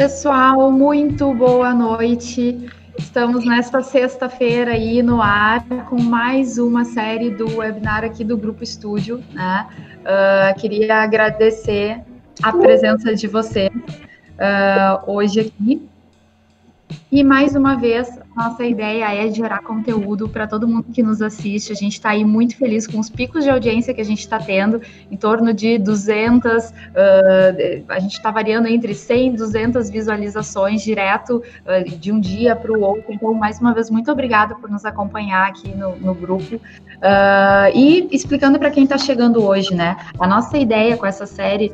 Pessoal, muito boa noite. Estamos nesta sexta-feira aí no ar com mais uma série do webinar aqui do Grupo Estúdio. Né? Uh, queria agradecer a presença de vocês uh, hoje aqui. E mais uma vez, nossa ideia é gerar conteúdo para todo mundo que nos assiste. A gente está aí muito feliz com os picos de audiência que a gente está tendo, em torno de 200, uh, a gente está variando entre 100 e 200 visualizações direto uh, de um dia para o outro. Então, mais uma vez, muito obrigada por nos acompanhar aqui no, no grupo. Uh, e explicando para quem está chegando hoje, né? A nossa ideia com essa série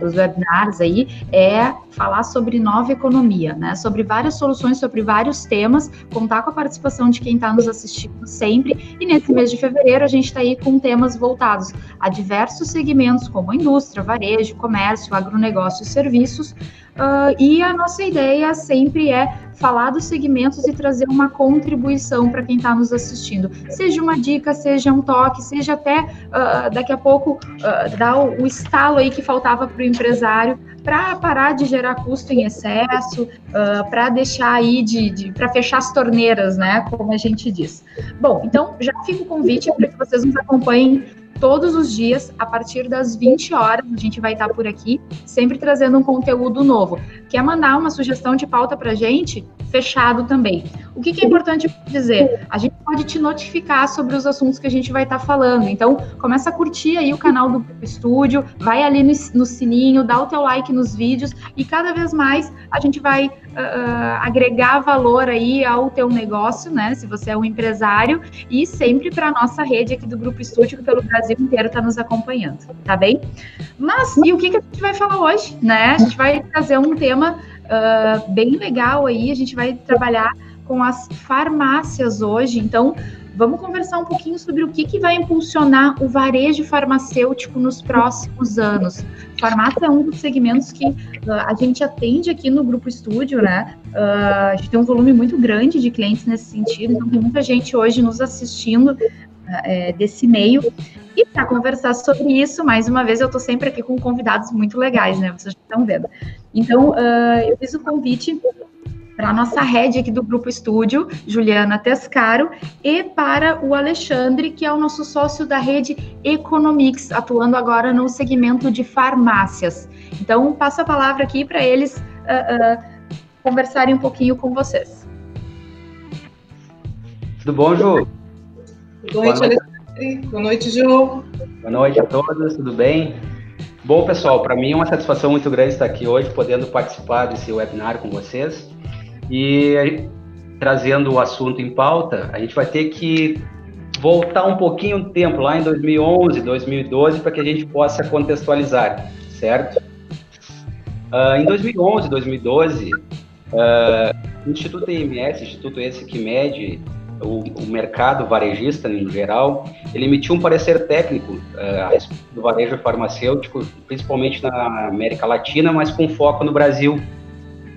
dos webinars aí é falar sobre nova economia, né? Sobre várias soluções, sobre vários temas contar com a participação de quem está nos assistindo sempre. E nesse mês de fevereiro, a gente está aí com temas voltados a diversos segmentos, como indústria, varejo, comércio, agronegócio e serviços. Uh, e a nossa ideia sempre é falar dos segmentos e trazer uma contribuição para quem está nos assistindo. Seja uma dica, seja um toque, seja até uh, daqui a pouco uh, dar o, o estalo aí que faltava para o empresário para parar de gerar custo em excesso, uh, para deixar aí de, de para fechar as torneiras, né? Como a gente diz. Bom, então já fica o convite para que vocês nos acompanhem todos os dias, a partir das 20 horas, a gente vai estar por aqui, sempre trazendo um conteúdo novo. Quer mandar uma sugestão de pauta para gente? Fechado também. O que, que, é importante dizer? A gente pode te notificar sobre os assuntos que a gente vai estar falando. Então, começa a curtir aí o canal do Estúdio, vai ali no, no sininho, dá o teu like nos vídeos e cada vez mais a gente vai uh, agregar valor aí ao teu negócio, né? Se você é um empresário e sempre para a nossa rede aqui do Grupo Estúdio, que pelo Brasil inteiro está nos acompanhando, tá bem? Mas, e o que, que a gente vai falar hoje, né? A gente vai trazer um tema uh, bem legal aí, a gente vai trabalhar com as farmácias hoje. Então, vamos conversar um pouquinho sobre o que, que vai impulsionar o varejo farmacêutico nos próximos anos. Farmácia é um dos segmentos que uh, a gente atende aqui no Grupo Estúdio, né? Uh, a gente tem um volume muito grande de clientes nesse sentido, então tem muita gente hoje nos assistindo uh, desse meio. E para conversar sobre isso, mais uma vez, eu estou sempre aqui com convidados muito legais, né? Vocês estão vendo. Então, eu fiz o convite para a nossa rede aqui do Grupo Estúdio, Juliana Tescaro, e para o Alexandre, que é o nosso sócio da rede Economics, atuando agora no segmento de farmácias. Então, passo a palavra aqui para eles uh, uh, conversarem um pouquinho com vocês. Tudo bom, Ju? Boa noite, Alexandre. Boa noite, Ju. Boa noite a todos, tudo bem? Bom, pessoal, para mim é uma satisfação muito grande estar aqui hoje, podendo participar desse webinar com vocês. E trazendo o assunto em pauta, a gente vai ter que voltar um pouquinho o tempo, lá em 2011, 2012, para que a gente possa contextualizar, certo? Uh, em 2011, 2012, uh, o Instituto IMS, Instituto esse que mede o, o, mercado varejista em geral, ele emitiu um parecer técnico uh, do varejo farmacêutico, principalmente na América Latina, mas com foco no Brasil,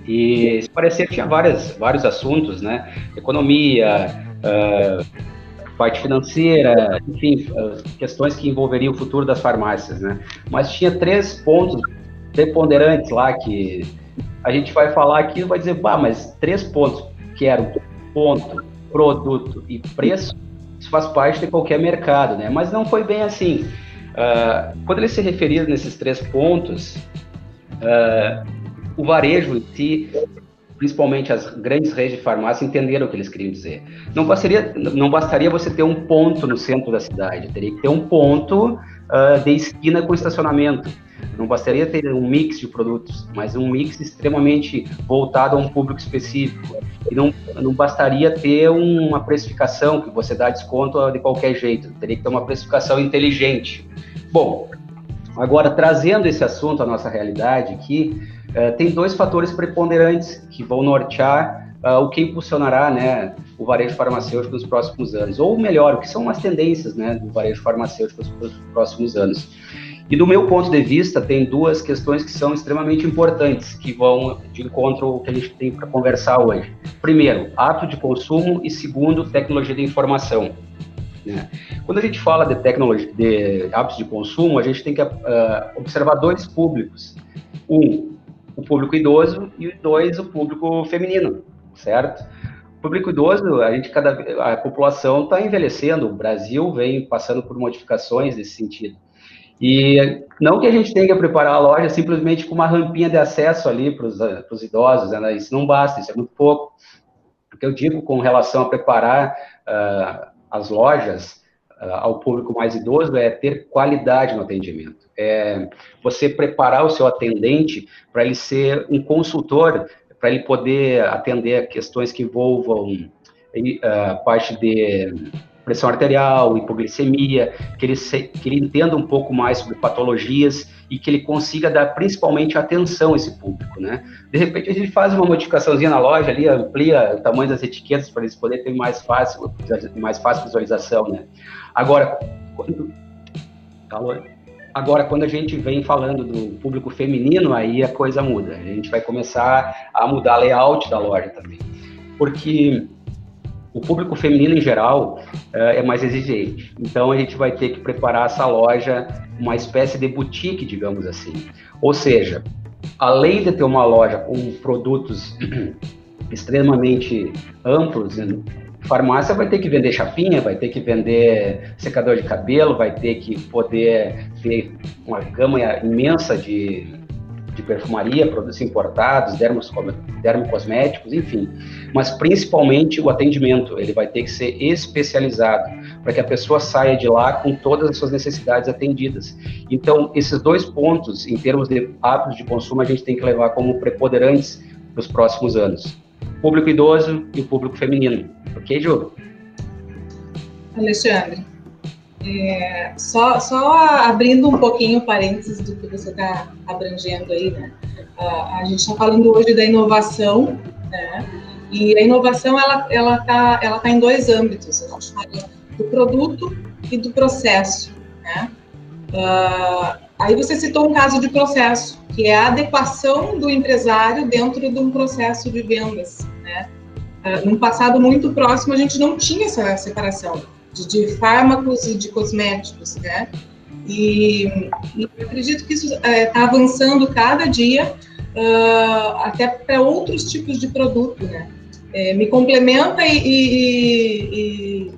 e esse parecer tinha várias, vários assuntos, né? Economia, uh, parte financeira, enfim, questões que envolveriam o futuro das farmácias, né? Mas tinha três pontos preponderantes lá que a gente vai falar aqui vai dizer, bah, mas três pontos que eram ponto, produto e preço, isso faz parte de qualquer mercado, né? Mas não foi bem assim. Uh, quando ele se referia nesses três pontos, uh, o varejo em si, principalmente as grandes redes de farmácia, entenderam o que eles queriam dizer. Não bastaria, não bastaria você ter um ponto no centro da cidade, teria que ter um ponto uh, de esquina com estacionamento. Não bastaria ter um mix de produtos, mas um mix extremamente voltado a um público específico. E não, não bastaria ter uma precificação que você dá desconto de qualquer jeito, teria que ter uma precificação inteligente. Bom, agora trazendo esse assunto à nossa realidade aqui, é, tem dois fatores preponderantes que vão nortear uh, o que impulsionará né, o varejo farmacêutico nos próximos anos, ou melhor, o que são as tendências né, do varejo farmacêutico nos próximos anos. E do meu ponto de vista, tem duas questões que são extremamente importantes, que vão de encontro ao que a gente tem para conversar hoje. Primeiro, ato de consumo e segundo, tecnologia de informação. Né? Quando a gente fala de tecnologia, de hábitos de consumo, a gente tem que uh, observar dois públicos. Um, o público idoso e dois, o público feminino, certo? O público idoso, a gente cada a população está envelhecendo, o Brasil vem passando por modificações nesse sentido. E não que a gente tenha que preparar a loja simplesmente com uma rampinha de acesso ali para os idosos, né? isso não basta, isso é muito pouco. O que eu digo com relação a preparar uh, as lojas uh, ao público mais idoso é ter qualidade no atendimento. É você preparar o seu atendente para ele ser um consultor, para ele poder atender questões que envolvam uh, parte de pressão arterial, hipoglicemia, que ele, se, que ele entenda um pouco mais sobre patologias e que ele consiga dar principalmente atenção a esse público, né? De repente a gente faz uma modificaçãozinha na loja ali, amplia o tamanho das etiquetas para eles poderem ter mais fácil, mais fácil visualização, né? Agora, quando, agora quando a gente vem falando do público feminino, aí a coisa muda. A gente vai começar a mudar layout da loja também, porque o público feminino em geral é mais exigente. Então a gente vai ter que preparar essa loja uma espécie de boutique, digamos assim. Ou seja, além de ter uma loja com produtos extremamente amplos, né, farmácia vai ter que vender chapinha, vai ter que vender secador de cabelo, vai ter que poder ter uma gama imensa de de perfumaria, produtos importados, dermocosméticos, enfim. Mas principalmente o atendimento, ele vai ter que ser especializado para que a pessoa saia de lá com todas as suas necessidades atendidas. Então, esses dois pontos, em termos de hábitos de consumo, a gente tem que levar como preponderantes para os próximos anos. Público idoso e público feminino. Ok, Ju? Alexandre, é, só, só abrindo um pouquinho parênteses do que você está abrangendo aí, né? A, a gente está falando hoje da inovação, né? E a inovação ela ela está ela tá em dois âmbitos. A gente fala do produto e do processo, né? Uh, aí você citou um caso de processo, que é a adequação do empresário dentro de um processo de vendas, né? Uh, num passado muito próximo a gente não tinha essa separação de, de fármacos e de cosméticos, né? E, e acredito que isso está é, tá avançando cada dia, uh, até para outros tipos de produto, né? É, me complementa e, e,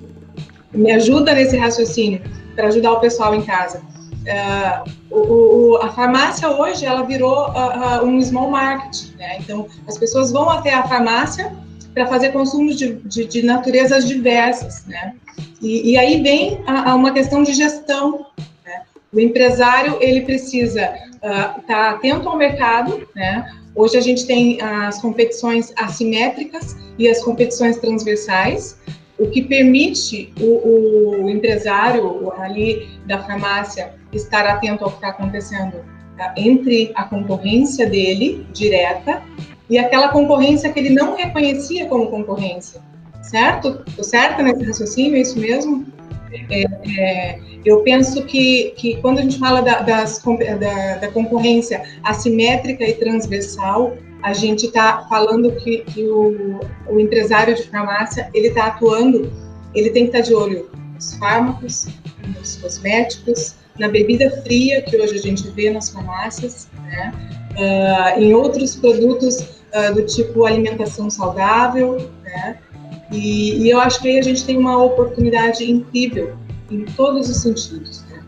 e, me ajuda nesse raciocínio para ajudar o pessoal em casa. Uh, o, o, a farmácia hoje ela virou uh, um small market, né? Então as pessoas vão até a farmácia para fazer consumos de, de, de, naturezas diversas, né? E, e aí vem a, a, uma questão de gestão. Né? O empresário ele precisa estar uh, tá atento ao mercado, né? Hoje a gente tem as competições assimétricas e as competições transversais, o que permite o, o empresário ali da farmácia estar atento ao que está acontecendo tá? entre a concorrência dele direta e aquela concorrência que ele não reconhecia como concorrência, certo? Tô certo nesse raciocínio, é isso mesmo? É, é, eu penso que, que quando a gente fala da, das, da, da concorrência assimétrica e transversal, a gente está falando que, que o, o, empresário de farmácia ele está atuando, ele tem que estar tá de olho nos fármacos, nos cosméticos, na bebida fria que hoje a gente vê nas farmácias, né? Uh, em outros produtos uh, do tipo alimentação saudável, né? E, e, eu acho que aí a gente tem uma oportunidade incrível em todos os sentidos. Né?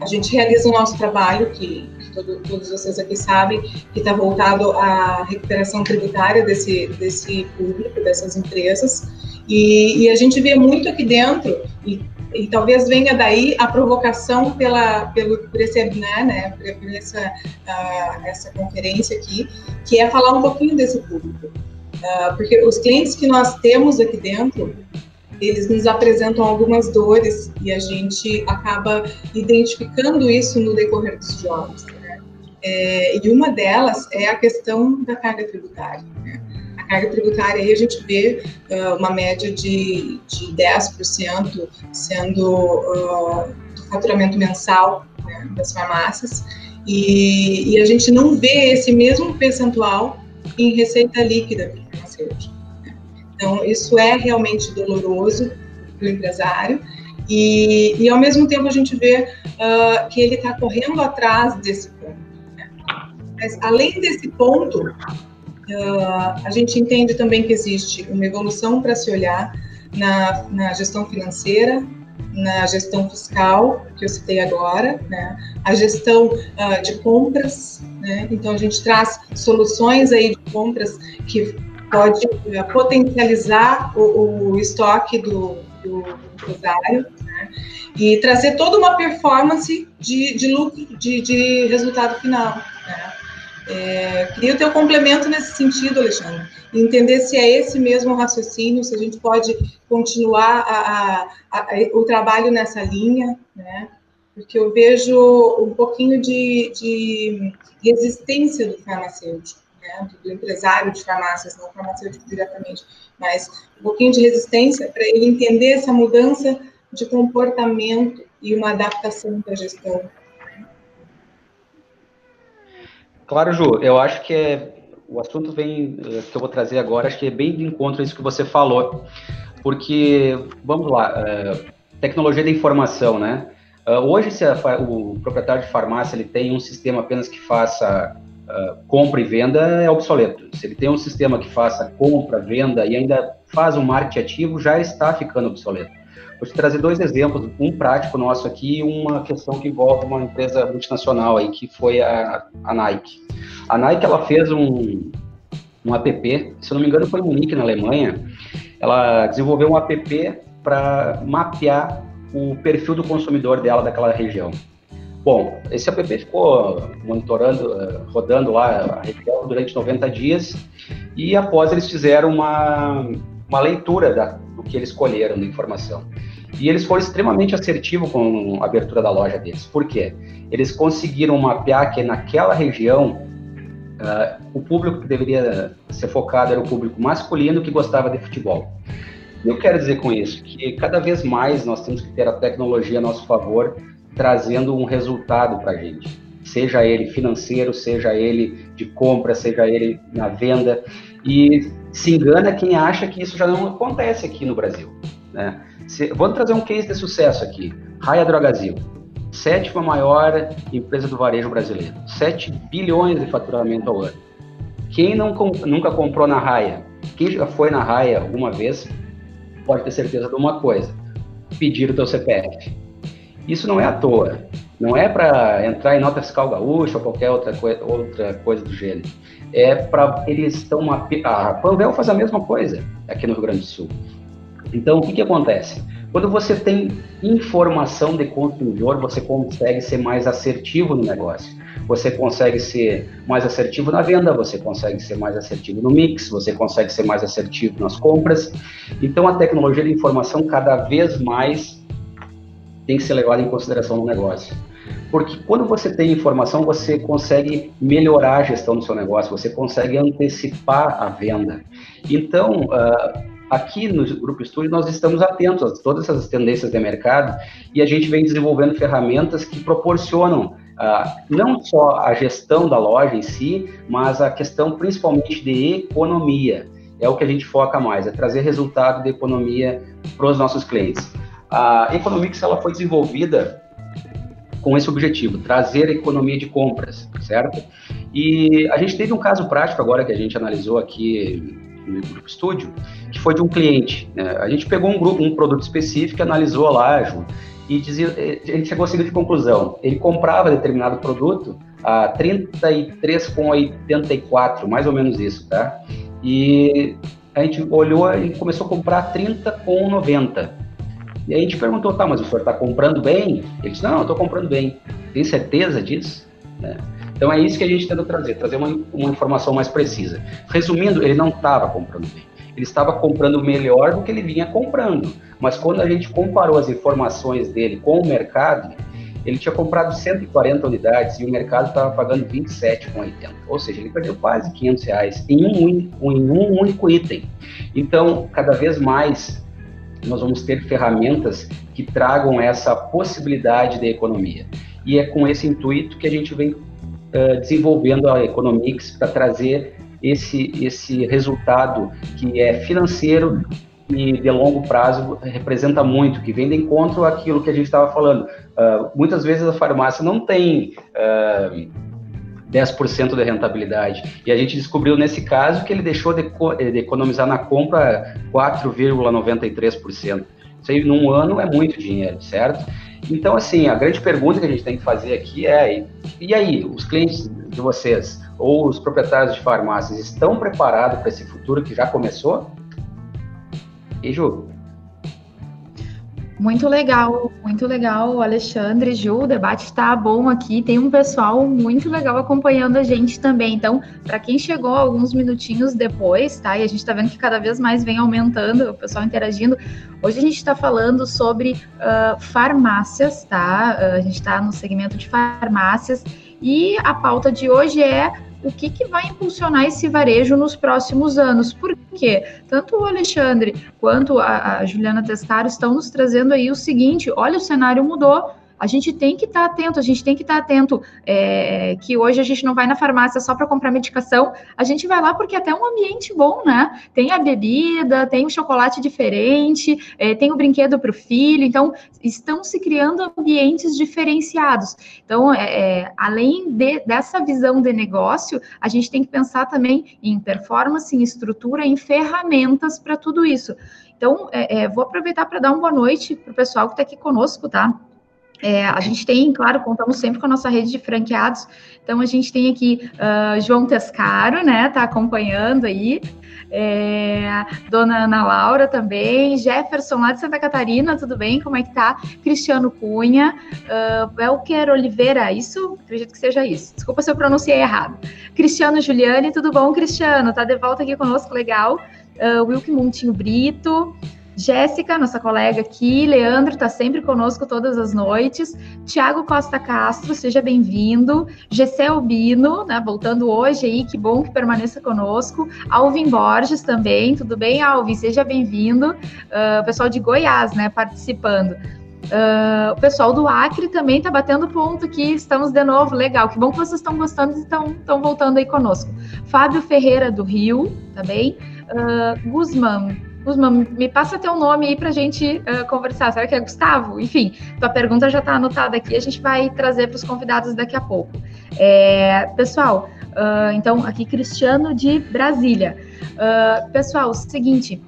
A gente realiza o nosso trabalho, que, que todo, todos vocês aqui sabem, que está voltado à recuperação tributária desse, desse público, dessas empresas, e, e a gente vê muito aqui dentro, e e talvez venha daí a provocação pela, pelo, por esse webinar, né, por, essa, uh, essa conferência aqui, que é falar um pouquinho desse público. Uh, porque os clientes que nós temos aqui dentro, eles nos apresentam algumas dores e a gente acaba identificando isso no decorrer dos jogos. Né? É, e uma delas é a questão da carga tributária. Né? carga tributária aí a gente vê uh, uma média de, de 10% sendo uh, do faturamento mensal né, das farmácias, e, e, a gente não vê esse mesmo percentual em receita líquida farmacêutica. Né? Então, isso é realmente doloroso para o empresário, e, e, ao mesmo tempo a gente vê uh, que ele está correndo atrás desse ponto. Né? Mas, além desse ponto, uh, a gente entende também que existe uma evolução para se olhar na, na gestão financeira, na gestão fiscal, que eu citei agora, né? a gestão uh, de compras, né? então a gente traz soluções aí de compras que pode uh, potencializar o, o, estoque do, do empresário né? e trazer toda uma performance de, de lucro, de, de resultado final. Né? É, queria o teu complemento nesse sentido, Alexandre, entender se é esse mesmo raciocínio, se a gente pode continuar a, a, a, o trabalho nessa linha, né? Porque eu vejo um pouquinho de, de resistência do farmacêutico, né? do empresário de farmácias, não farmacêutico diretamente, mas um pouquinho de resistência para ele entender essa mudança de comportamento e uma adaptação para a gestão Claro, Ju, eu acho que é, o assunto vem, eh, que eu vou trazer agora, acho que é bem de encontro a isso que você falou, porque, vamos lá, uh, tecnologia da informação, né? Uh, hoje, se a, o proprietário de farmácia ele tem um sistema apenas que faça compra e venda, é obsoleto. Se ele tem um sistema que faça compra, venda e ainda faz um marketing ativo, já está ficando obsoleto. Vou te trazer dois exemplos, um prático nosso aqui e uma questão que envolve uma empresa multinacional aí, que foi a, a Nike. A Nike, ela fez um, um app, se eu não me engano foi em Munique, na Alemanha, ela desenvolveu um app para mapear o perfil do consumidor dela daquela região. Bom, esse app ficou monitorando, eh, rodando lá a região durante 90 dias e após eles fizeram uma, uma leitura da, do que eles colheram de informação. E eles foram extremamente assertivos com a abertura da loja deles. Por quê? Eles conseguiram mapear que naquela região uh, o público que deveria ser focado era o público masculino que gostava de futebol. Eu quero dizer com isso que cada vez mais nós temos que ter a tecnologia a nosso favor, trazendo um resultado para a gente, seja ele financeiro, seja ele de compra, seja ele na venda. E se engana quem acha que isso já não acontece aqui no Brasil. Né? Vamos trazer um case de sucesso aqui. Raia Drogazil, sétima maior empresa do varejo brasileiro, 7 bilhões de faturamento ao ano. Quem não, nunca comprou na Raia, quem já foi na Raia alguma vez, pode ter certeza de uma coisa: pedir o teu CPF. Isso não é à toa, não é para entrar em nota fiscal gaúcha ou qualquer outra, coi outra coisa do gênero. É para eles estão a Panvel faz a mesma coisa aqui no Rio Grande do Sul. Então, o que, que acontece? Quando você tem informação de consumidor, você consegue ser mais assertivo no negócio. Você consegue ser mais assertivo na venda, você consegue ser mais assertivo no mix, você consegue ser mais assertivo nas compras. Então, a tecnologia de informação cada vez mais tem que ser levada em consideração no negócio. Porque quando você tem informação, você consegue melhorar a gestão do seu negócio, você consegue antecipar a venda. Então, uh, aqui no Grupo Estúdio nós estamos atentos a todas essas tendências de mercado e a gente vem desenvolvendo ferramentas que proporcionam uh, não só a gestão da loja em si, mas a questão principalmente de economia. É o que a gente foca mais, é trazer resultado de economia para os nossos clientes. A Economics ela foi desenvolvida com esse objetivo, trazer economia de compras, certo? E a gente teve um caso prático agora que a gente analisou aqui no Grupo Estúdio, que foi de um cliente. Né? A gente pegou um grupo, um produto específico, analisou lá, Ju, e dizia, eh, a gente chegou à seguinte conclusão: ele comprava determinado produto a 33,84, mais ou menos isso, tá? E a gente olhou e começou a comprar 30,90. E aí a gente perguntou, tá, mas o senhor está comprando bem? Ele disse, não, eu estou comprando bem. Tem certeza disso? Né? Então é isso que a gente tenta trazer, trazer uma, uma informação mais precisa. Resumindo, ele não estava comprando bem. Ele estava comprando melhor do que ele vinha comprando. Mas quando a gente comparou as informações dele com o mercado, ele tinha comprado 140 unidades e o mercado estava pagando 27,80. Ou seja, ele perdeu quase 500 reais em um, em um único item. Então, cada vez mais nós vamos ter ferramentas que tragam essa possibilidade de economia. E é com esse intuito que a gente vem uh, desenvolvendo a Economics para trazer esse, esse resultado que é financeiro e de longo prazo representa muito, que vem de encontro àquilo que a gente estava falando. Uh, muitas vezes a farmácia não tem uh, 10% de rentabilidade. E a gente descobriu nesse caso que ele deixou de, de economizar na compra 4,93%. Isso aí num ano é muito dinheiro, certo? Então, assim, a grande pergunta que a gente tem que fazer aqui é: e aí, os clientes de vocês ou os proprietários de farmácias estão preparados para esse futuro que já começou? E Ju? Muito legal, muito legal, Alexandre, Ju, o debate está bom aqui. Tem um pessoal muito legal acompanhando a gente também. Então, para quem chegou alguns minutinhos depois, tá? E a gente está vendo que cada vez mais vem aumentando o pessoal interagindo. Hoje a gente está falando sobre uh, farmácias, tá? Uh, a gente está no segmento de farmácias e a pauta de hoje é o que, que vai impulsionar esse varejo nos próximos anos. Por quê? Tanto o Alexandre quanto a, a Juliana Tescaro estão nos trazendo aí o seguinte: olha, o cenário mudou a gente tem que estar tá atento, a gente tem que estar tá atento é, que hoje a gente não vai na farmácia só para comprar medicação, a gente vai lá porque é até um ambiente bom, né? Tem a bebida, tem o chocolate diferente, é, tem o brinquedo para o filho, então estão se criando ambientes diferenciados. Então, é, é, além de, dessa visão de negócio, a gente tem que pensar também em performance, em estrutura, em ferramentas para tudo isso. Então, é, é, vou aproveitar para dar uma boa noite para o pessoal que está aqui conosco, tá? É, a gente tem, claro, contamos sempre com a nossa rede de franqueados. Então, a gente tem aqui uh, João Tescaro, né? Tá acompanhando aí. É, Dona Ana Laura também. Jefferson, lá de Santa Catarina, tudo bem? Como é que tá? Cristiano Cunha. Uh, Belker Oliveira, isso? Acredito que seja isso. Desculpa se eu pronunciei errado. Cristiano Juliane, tudo bom, Cristiano? Tá de volta aqui conosco, legal. Uh, Wilke Montinho Brito. Jéssica, nossa colega aqui, Leandro está sempre conosco todas as noites, Tiago Costa Castro, seja bem-vindo, Gessé Albino, né, voltando hoje aí, que bom que permaneça conosco, Alvin Borges também, tudo bem, Alvin? Seja bem-vindo, uh, pessoal de Goiás, né, participando. Uh, o pessoal do Acre também está batendo ponto aqui, estamos de novo, legal, que bom que vocês estão gostando e estão voltando aí conosco. Fábio Ferreira do Rio, tá bem? Uh, Guzmán, Me passa teu nome aí para a gente uh, conversar. Será que é Gustavo? Enfim, tua pergunta já está anotada aqui, a gente vai trazer para os convidados daqui a pouco. É, pessoal, uh, então, aqui Cristiano de Brasília. Uh, pessoal, seguinte,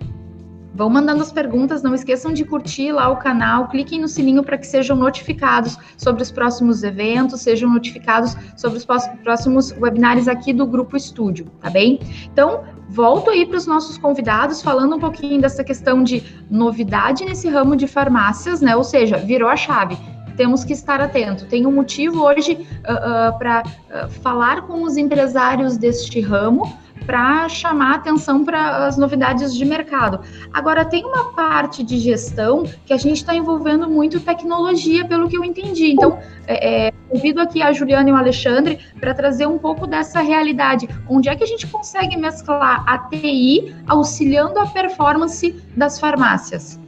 Vão mandando as perguntas, não esqueçam de curtir lá o canal, cliquem no sininho para que sejam notificados sobre os próximos eventos, sejam notificados sobre os próximos webinários aqui do Grupo Estúdio, tá bem? Então, volto aí para os nossos convidados, falando um pouquinho dessa questão de novidade nesse ramo de farmácias, né? Ou seja, virou a chave temos que estar atento. Tem um motivo hoje uh, uh, para uh, falar com os empresários deste ramo, para chamar atenção para as novidades de mercado. Agora, tem uma parte de gestão que a gente está envolvendo muito tecnologia, pelo que eu entendi. Então, é, é, convido aqui a Juliana e o Alexandre para trazer um pouco dessa realidade. Onde é que a gente consegue mesclar a TI auxiliando a performance das farmácias?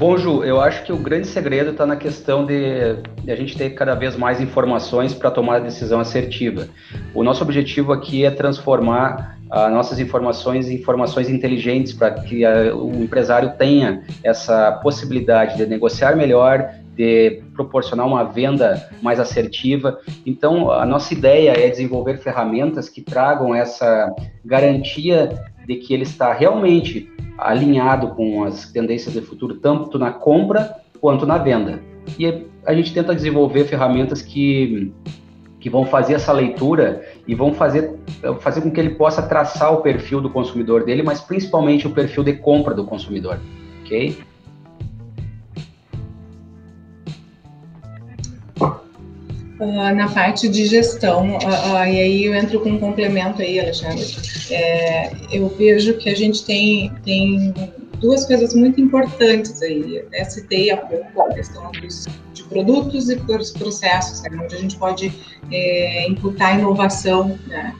Bom, Ju, eu acho que o grande segredo está na questão de, de, a gente ter cada vez mais informações para tomar a decisão assertiva. O nosso objetivo aqui é transformar as ah, nossas informações em informações inteligentes para que a, o empresário tenha essa possibilidade de negociar melhor, de proporcionar uma venda mais assertiva. Então, a nossa ideia é desenvolver ferramentas que tragam essa garantia de que ele está realmente alinhado com as tendências do futuro, tanto na compra quanto na venda. E a gente tenta desenvolver ferramentas que, que vão fazer essa leitura e vão fazer, fazer com que ele possa traçar o perfil do consumidor dele, mas principalmente o perfil de compra do consumidor. Ok? Uh, na parte de gestão, uh, uh, e aí eu entro com um complemento aí, Alexandre. É, eu vejo que a gente tem, tem duas coisas muito importantes aí. Eu citei há pouco a questão dos, de produtos e dos processos, né, onde a gente pode é, imputar inovação, né?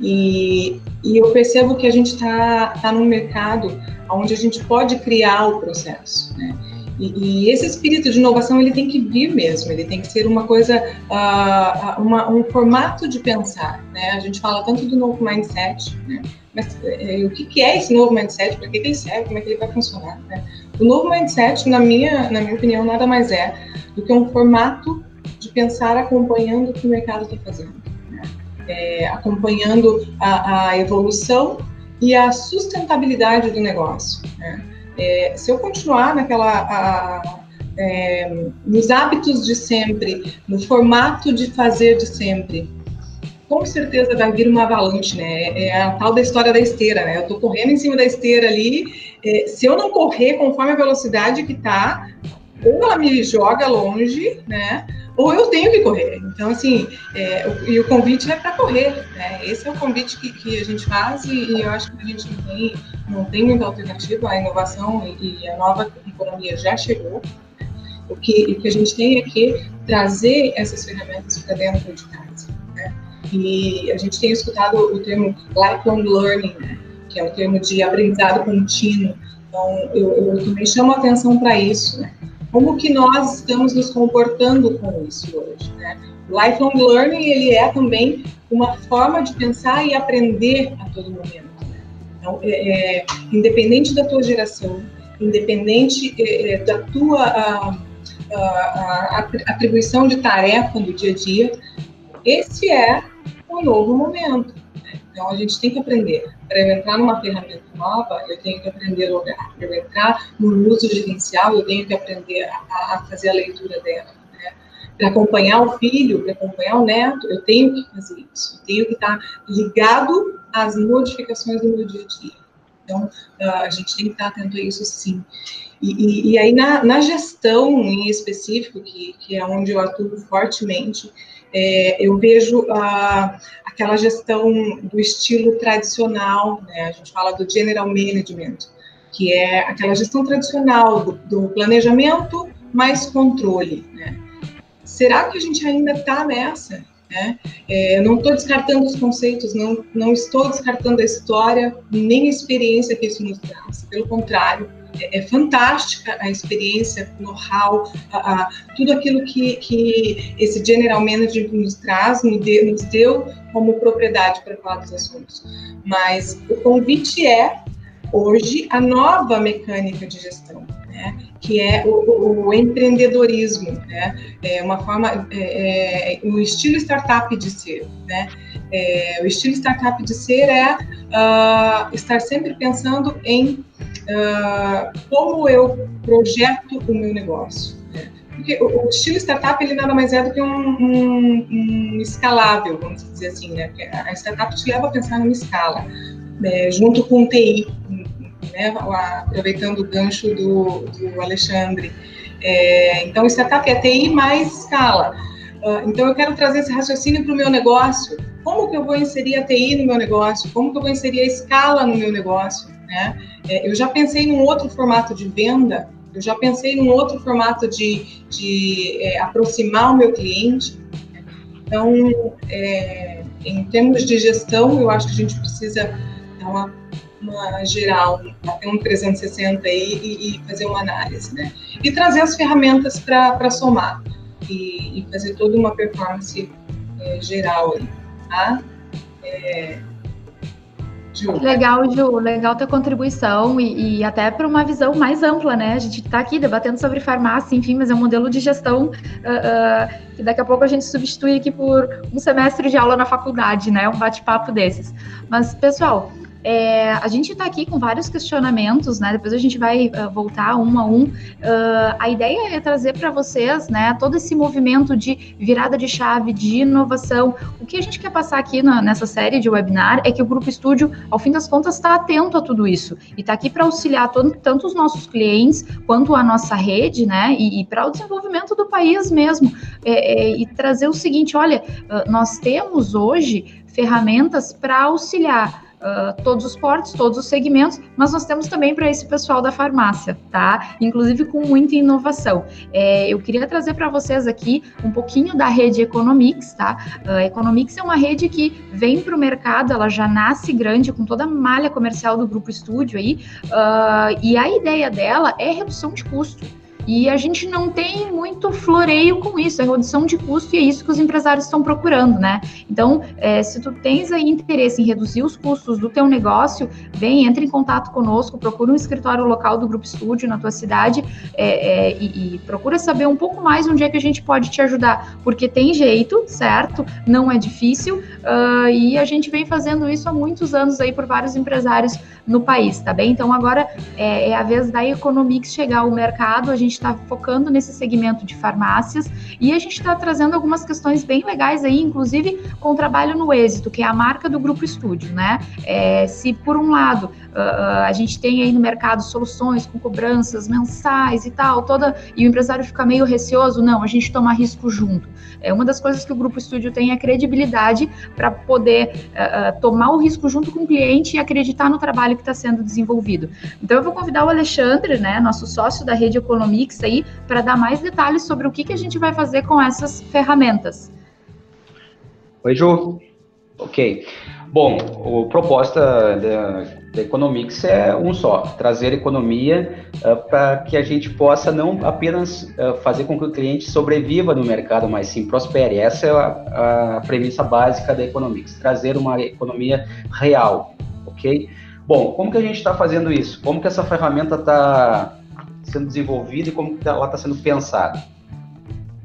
E, e eu percebo que a gente está tá num mercado onde a gente pode criar o processo, né? E, e, esse espírito de inovação ele tem que vir mesmo, ele tem que ser uma coisa, uh, uma, um formato de pensar. Né? A gente fala tanto do novo mindset, né? mas uh, o que, que, é esse novo mindset? Para que, ele serve? Como é que ele vai funcionar? Né? O novo mindset, na minha, na minha opinião, nada mais é do que um formato de pensar acompanhando o que o mercado está fazendo, né? é, acompanhando a, a, evolução e a sustentabilidade do negócio. Né? É, se eu continuar naquela a, é, nos hábitos de sempre, no formato de fazer de sempre, com certeza vai vir uma avalanche, né? É a tal da história da esteira, né? Eu tô correndo em cima da esteira ali. É, se eu não correr conforme a velocidade que tá, ou ela me joga longe, né? Ou eu tenho que correr. Então, assim, é, o, e o convite é para correr, né? Esse é o convite que, que a gente faz e, e, eu acho que a gente não tem, não tem muita alternativa. A inovação e, e a nova economia já chegou. O que, o que a gente tem é que trazer essas ferramentas para dentro de casa. Né? E a gente tem escutado o termo lifelong learning, né? que é o termo de aprendizado contínuo. Então, eu, eu também chamo atenção para isso. Né? Como que nós estamos nos comportando com isso hoje? Né? Lifelong learning ele é também uma forma de pensar e aprender a todo momento. Né? Então, é, é, independente da tua geração, independente é, é da tua a, a, a atribuição de tarefa no dia a dia, esse é o novo momento. Então, a gente tem que aprender. Para eu entrar numa ferramenta nova, eu tenho que aprender a logar. Para eu entrar no uso gerencial, eu tenho que aprender a, a fazer a leitura dela. Né? Para acompanhar o filho, para acompanhar o neto, eu tenho que fazer isso. Eu tenho que estar ligado às modificações do meu dia a dia. Então, ah, a gente tem que estar atento a isso sim. E, e, e aí, na, na, gestão em específico, que, que é onde eu atuo fortemente, é, eu vejo a, aquela gestão do estilo tradicional, né? a gente fala do general management, que é aquela gestão tradicional do, do planejamento mais controle. Né? Será que a gente ainda está nessa? Né? É, não estou descartando os conceitos, não, não estou descartando a história, nem a experiência que isso nos traz. Pelo contrário, é, é fantástica a experiência, o know-how, tudo aquilo que, que esse general manager nos traz, nos deu, nos deu como propriedade para falar dos assuntos. Mas o convite é, hoje, a nova mecânica de gestão. Né? Que é o, o, o, empreendedorismo, né? É uma forma, é, é, o estilo startup de ser, né? É, o estilo startup de ser é uh, estar sempre pensando em uh, como eu projeto o meu negócio. Né? Porque o, estilo startup ele nada mais é do que um, um, um escalável, vamos dizer assim, né? A startup te leva a pensar numa escala, né? junto com o TI, né? aproveitando o gancho do, do Alexandre. É, então, startup é TI mais escala. Uh, então, eu quero trazer esse raciocínio para o meu negócio. Como que eu vou inserir a TI no meu negócio? Como que eu vou inserir a escala no meu negócio? Né? É, eu já pensei num outro formato de venda, eu já pensei num outro formato de, de é, aproximar o meu cliente. Então, é, em termos de gestão, eu acho que a gente precisa dar uma, uma geral, bater um 360 aí e, e, fazer uma análise, né? E trazer as ferramentas para somar e, e, fazer toda uma performance é, geral aí, tá? É, Ju. Legal, Ju, legal tua contribuição e, e até para uma visão mais ampla, né? A gente está aqui debatendo sobre farmácia, enfim, mas é um modelo de gestão uh, uh, que daqui a pouco a gente substitui aqui por um semestre de aula na faculdade, né? Um bate-papo desses. Mas, pessoal, é, a gente está aqui com vários questionamentos, né? Depois a gente vai uh, voltar um a um. Uh, a ideia é trazer para vocês, né, todo esse movimento de virada de chave, de inovação. O que a gente quer passar aqui na, nessa série de webinar é que o Grupo Estúdio, ao fim das contas, está atento a tudo isso e está aqui para auxiliar todo, tanto os nossos clientes quanto a nossa rede, né? E, e para o desenvolvimento do país mesmo. É, é, e trazer o seguinte: olha, uh, nós temos hoje ferramentas para auxiliar Uh, todos os portos, todos os segmentos, mas nós temos também para esse pessoal da farmácia, tá? Inclusive com muita inovação. É, eu queria trazer para vocês aqui um pouquinho da rede Economics, tá? Uh, Economics é uma rede que vem para o mercado, ela já nasce grande com toda a malha comercial do Grupo Estúdio aí, uh, e a ideia dela é redução de custo. E a gente não tem muito floreio com isso, é redução de custo e é isso que os empresários estão procurando, né? Então, é, se tu tens aí interesse em reduzir os custos do teu negócio, vem, entre em contato conosco, procura um escritório local do Grupo Estúdio na tua cidade é, é, e, e procura saber um pouco mais onde é que a gente pode te ajudar, porque tem jeito, certo? Não é difícil uh, e a gente vem fazendo isso há muitos anos aí por vários empresários no país, tá bem? Então agora é, é a vez da Economics chegar ao mercado, a gente está focando nesse segmento de farmácias e a gente está trazendo algumas questões bem legais aí, inclusive com o trabalho no êxito, que é a marca do Grupo Estúdio, né? É, se por um lado uh, a gente tem aí no mercado soluções com cobranças mensais e tal, toda e o empresário fica meio receoso, não, a gente toma risco junto. É uma das coisas que o Grupo Estúdio tem é credibilidade para poder uh, tomar o risco junto com o cliente e acreditar no trabalho que está sendo desenvolvido. Então eu vou convidar o Alexandre, né, nosso sócio da Rede Economics aí, para dar mais detalhes sobre o que, que a gente vai fazer com essas ferramentas. Oi, Ju. Ok. Bom, a proposta da, da Economics é um só, trazer economia uh, para que a gente possa não apenas uh, fazer com que o cliente sobreviva no mercado, mas sim prospere. Essa é a, a premissa básica da Economics, trazer uma economia real, ok? Bom, como que a gente está fazendo isso? Como que essa ferramenta está sendo desenvolvida e como que ela está sendo pensada?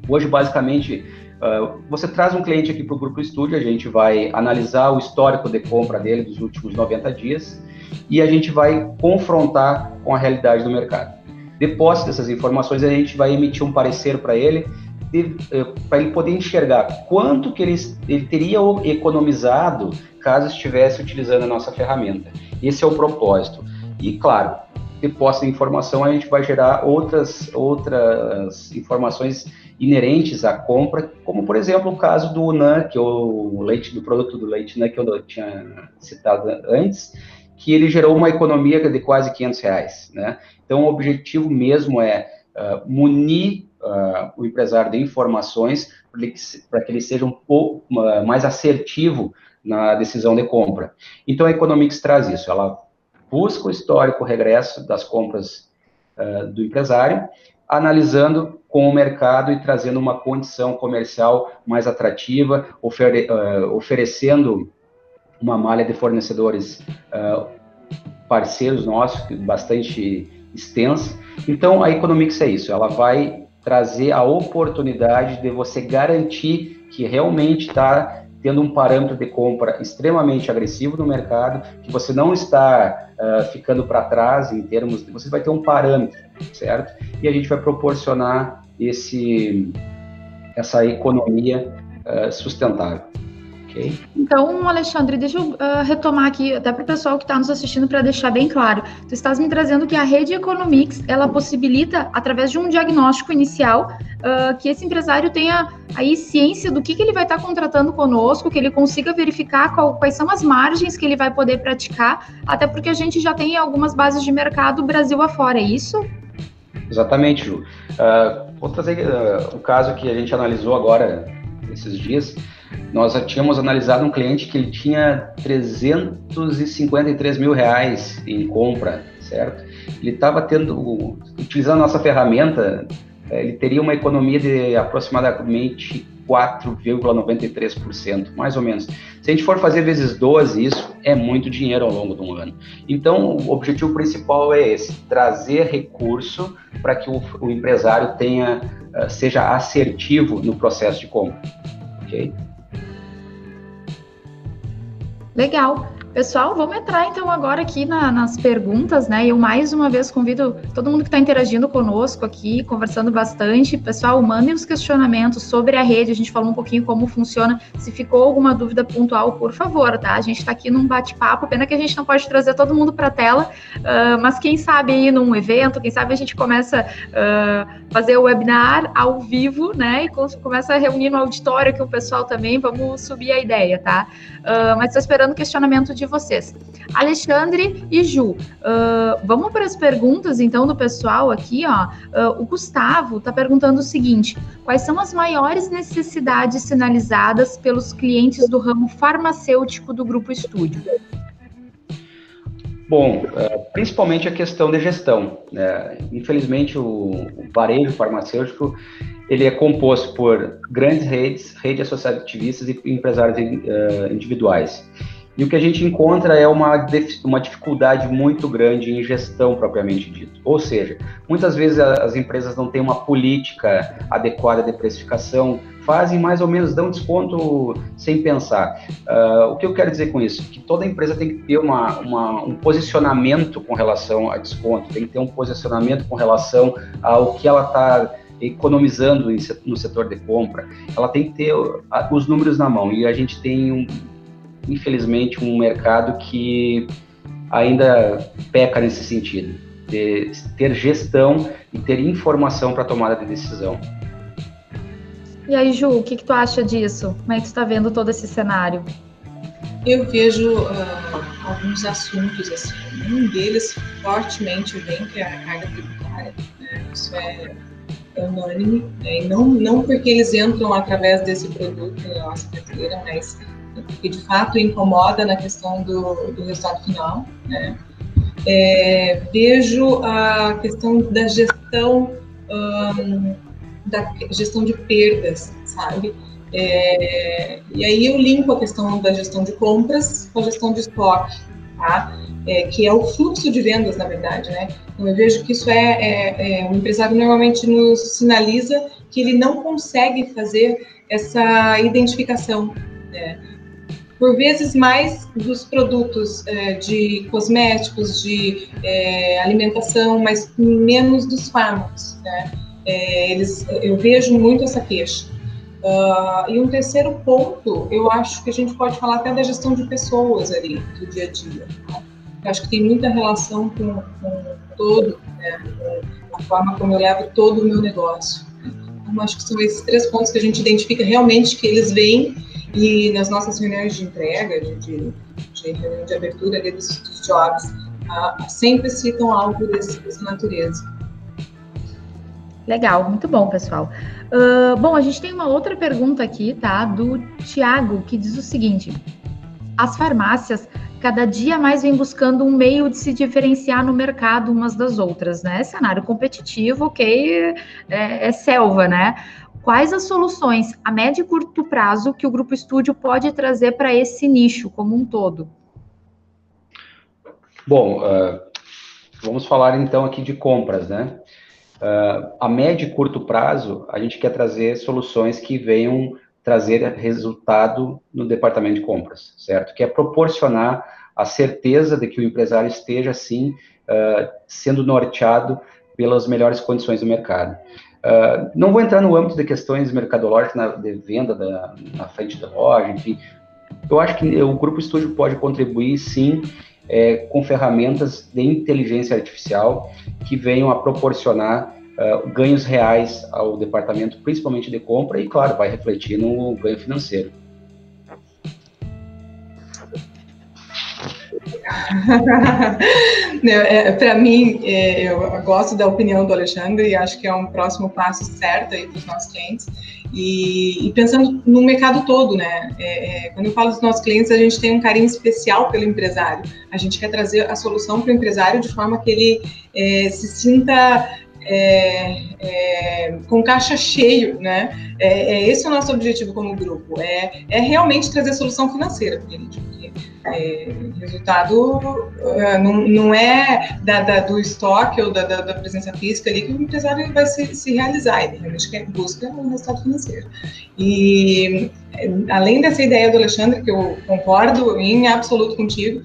Hoje, basicamente, uh, você traz um cliente aqui para o Grupo Estúdio, a gente vai analisar o histórico de compra dele dos últimos 90 dias e a gente vai confrontar com a realidade do mercado. Depois dessas informações, a gente vai emitir um parecer para ele, uh, para ele poder enxergar quanto que ele, ele teria economizado caso estivesse utilizando a nossa ferramenta. Esse é o propósito. E, claro, depois da informação, a gente vai gerar outras, outras informações inerentes à compra, como, por exemplo, o caso do NAN, que é o leite, do produto do leite que eu tinha citado antes, que ele gerou uma economia de quase 500 reais, né? Então, o objetivo mesmo é uh, munir uh, o empresário de informações para que ele seja um pouco uh, mais assertivo na decisão de compra. Então, a Economics traz isso, ela busca o histórico regresso das compras uh, do empresário, analisando com o mercado e trazendo uma condição comercial mais atrativa, ofere uh, oferecendo uma malha de fornecedores uh, parceiros nossos, bastante extensa. Então, a Economics é isso, ela vai trazer a oportunidade de você garantir que realmente está tendo um parâmetro de compra extremamente agressivo no mercado, que você não está uh, ficando para trás em termos, de, você vai ter um parâmetro, certo? E a gente vai proporcionar esse, essa economia uh, sustentável. Okay. Então, Alexandre, deixa eu uh, retomar aqui, até para o pessoal que está nos assistindo, para deixar bem claro. Tu estás me trazendo que a rede Economics, ela possibilita, através de um diagnóstico inicial, uh, que esse empresário tenha aí ciência do que, que ele vai estar tá contratando conosco, que ele consiga verificar qual, quais são as margens que ele vai poder praticar, até porque a gente já tem algumas bases de mercado Brasil afora, é isso? Exatamente, Ju. Uh, vou trazer o caso que a gente analisou agora, esses dias, nós já tínhamos analisado um cliente que ele tinha 353 mil reais em compra, certo? Ele estava tendo, utilizando a nossa ferramenta, eh, ele teria uma economia de aproximadamente 4,93%, mais ou menos. Se a gente for fazer vezes 12, isso é muito dinheiro ao longo de um ano. Então, o objetivo principal é esse: trazer recurso para que o, o, empresário tenha, eh, seja assertivo no processo de compra. Ok? Legal. Pessoal, vamos entrar então agora aqui na, nas perguntas, né? Eu mais uma vez convido todo mundo que está interagindo conosco aqui, conversando bastante. Pessoal, mandem os questionamentos sobre a rede. A gente falou um pouquinho como funciona. Se ficou alguma dúvida pontual, por favor, tá? A gente está aqui num bate-papo. Pena que a gente não pode trazer todo mundo para a tela, uh, mas quem sabe aí num evento, quem sabe a gente começa a uh, fazer o webinar ao vivo, né? E começa a reunir no auditório aqui o pessoal também. Vamos subir a ideia, tá? Uh, mas estou esperando questionamento de de vocês. Alexandre e Ju, uh, vamos para as perguntas então do pessoal aqui, ó. Uh, o Gustavo está perguntando o seguinte: quais são as maiores necessidades sinalizadas pelos clientes do ramo farmacêutico do Grupo Estúdio? Bom, principalmente a questão de gestão. Né? Infelizmente, o, varejo farmacêutico ele é composto por grandes redes, redes associativistas e empresários individuais. E o que a gente encontra é uma, uma dificuldade muito grande em gestão propriamente dito. Ou seja, muitas vezes as empresas não têm uma política adequada de precificação, fazem mais ou menos, dão desconto sem pensar. Uh, o que eu quero dizer com isso? Que toda empresa tem que ter uma, uma, um posicionamento com relação a desconto, tem que ter um posicionamento com relação ao que ela está economizando no setor de compra, ela tem que ter os números na mão. E a gente tem um, infelizmente, um mercado que ainda peca nesse sentido, de ter gestão e ter informação para tomada de decisão. E aí, Ju, o que, que tu acha disso? Como é que tu está vendo todo esse cenário? Eu vejo uh, alguns assuntos assim. Um deles fortemente vem que é a carga tributária. Né? Isso é unânime, né? e não, não porque eles entram através desse produto na nossa carteira, mas que de fato incomoda na questão do, do resultado final. Né? É, vejo a questão da gestão um, da gestão de perdas, sabe? É, e aí eu limpo a questão da gestão de compras com a gestão de estoque, tá? É, que é o fluxo de vendas, na verdade, né? Então eu vejo que isso é, é, é, o empresário normalmente nos sinaliza que ele não consegue fazer essa identificação, né? Por vezes mais dos produtos é, de cosméticos, de é, alimentação, mas menos dos fármacos. Né? É, eles, eu vejo muito essa queixa. Uh, e um terceiro ponto, eu acho que a gente pode falar até da gestão de pessoas ali, do dia a dia. Tá? Eu acho que tem muita relação com, com todo, né? com a forma como eu levo todo o meu negócio. Então, acho que são esses três pontos que a gente identifica realmente que eles vêm e nas nossas reuniões de entrega, de, de, de reunião de abertura ali dos, dos jobs, uh, sempre citam algo desse, dessa natureza. Legal, muito bom, pessoal. Uh, bom, a gente tem uma outra pergunta aqui, tá? Do Tiago, que diz o seguinte: as farmácias cada dia mais vêm buscando um meio de se diferenciar no mercado umas das outras, né? Cenário competitivo, ok, é, é selva, né? Quais as soluções a médio e curto prazo que o Grupo Estúdio pode trazer para esse nicho como um todo? Bom, uh, vamos falar então aqui de compras, né? Uh, a médio e curto prazo, a gente quer trazer soluções que venham trazer resultado no departamento de compras, certo? Que é proporcionar a certeza de que o empresário esteja, assim, uh, sendo norteado pelas melhores condições do mercado. Uh, não vou entrar no âmbito de questões mercadológicas na, de venda da, na frente da loja, enfim. Eu acho que o Grupo Estúdio pode contribuir, sim, é, com ferramentas de inteligência artificial que venham a proporcionar uh, ganhos reais ao departamento, principalmente de compra, e, claro, vai refletir no ganho financeiro. é, Para mim, é, eu gosto da opinião do Alexandre e acho que é um próximo passo certo aí para os nossos clientes. E, e, pensando no mercado todo, né? É, é, quando eu falo dos nossos clientes, a gente tem um carinho especial pelo empresário. A gente quer trazer a solução para o empresário de forma que ele é, se sinta é, é, com caixa cheio, né? É, é, esse o nosso objetivo como grupo, é, é realmente trazer solução financeira para ele, porque é, resultado é, não, não é da, da, do estoque ou da, da, presença física ali que o empresário vai se, se realizar, ele realmente quer, busca um resultado financeiro. E além dessa ideia do Alexandre, que eu concordo em absoluto contigo,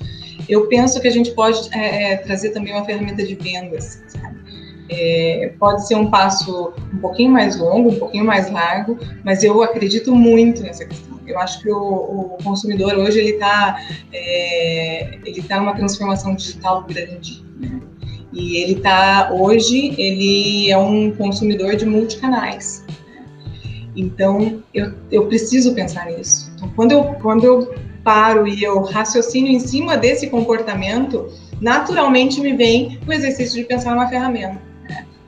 eu penso que a gente pode é, trazer também uma ferramenta de vendas, sabe? É, pode ser um passo um pouquinho mais longo, um pouquinho mais largo, mas eu acredito muito nessa questão. Eu acho que o, o consumidor hoje ele está é, ele tá numa transformação digital grande. Né? E ele está hoje ele é um consumidor de multicanais. Né? Então eu, eu preciso pensar nisso. Então, quando eu quando eu paro e eu raciocínio em cima desse comportamento, naturalmente me vem o exercício de pensar numa ferramenta.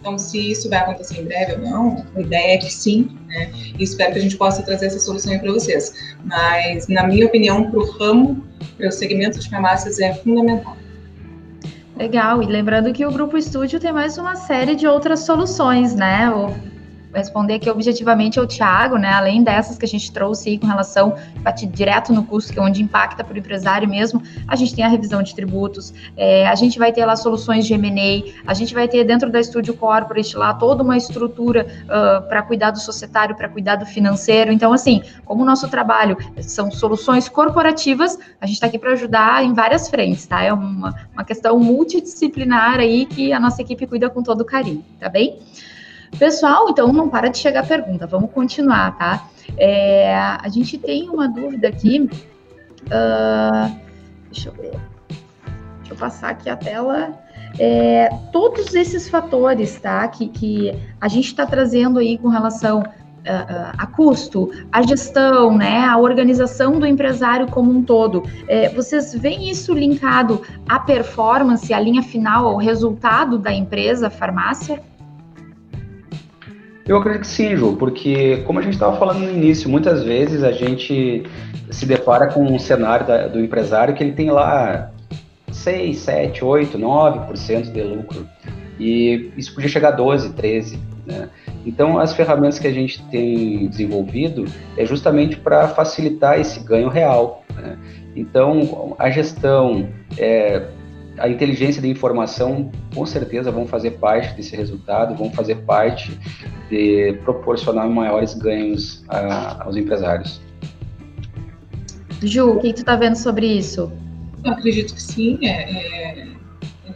Então, se isso vai acontecer em breve ou não, a ideia é que sim, né? E espero que a gente possa trazer essa solução para vocês. Mas, na minha opinião, para o ramo, para o segmento de farmácias é fundamental. Legal, e lembrando que o Grupo Estúdio tem mais uma série de outras soluções, né? Responder aqui objetivamente ao Tiago, né? Além dessas que a gente trouxe aí com relação bate direto no custo, que é onde impacta para o empresário mesmo, a gente tem a revisão de tributos, é, a gente vai ter lá soluções de M&A, a gente vai ter dentro da Studio Corporate lá toda uma estrutura uh, para cuidar do societário, para cuidar do financeiro. Então, assim, como o nosso trabalho são soluções corporativas, a gente está aqui para ajudar em várias frentes, tá? É uma, uma questão multidisciplinar aí que a nossa equipe cuida com todo carinho, tá bem? Pessoal, então não para de chegar a pergunta, vamos continuar, tá? É, a gente tem uma dúvida aqui. Uh, deixa eu ver. Deixa eu passar aqui a tela. É, todos esses fatores, tá? Que, que a gente está trazendo aí com relação Uh, a custo, a gestão, né, a organização do empresário como um todo. É, vocês veem isso linkado à performance, à linha final, ao resultado da empresa, farmácia? Eu acredito que sim, Ju, porque como a gente estava falando no início, muitas vezes a gente se depara com um cenário da, do empresário que ele tem lá 6, 7, 8, 9% de lucro. E isso podia chegar a 12, 13, né? Então, as ferramentas que a gente tem desenvolvido é justamente para facilitar esse ganho real. Né? Então, a gestão, é, a inteligência de informação com certeza vão fazer parte desse resultado, vão fazer parte de proporcionar maiores ganhos a, aos empresários. Ju, o que tu está vendo sobre isso? Eu acredito que sim, é, é, é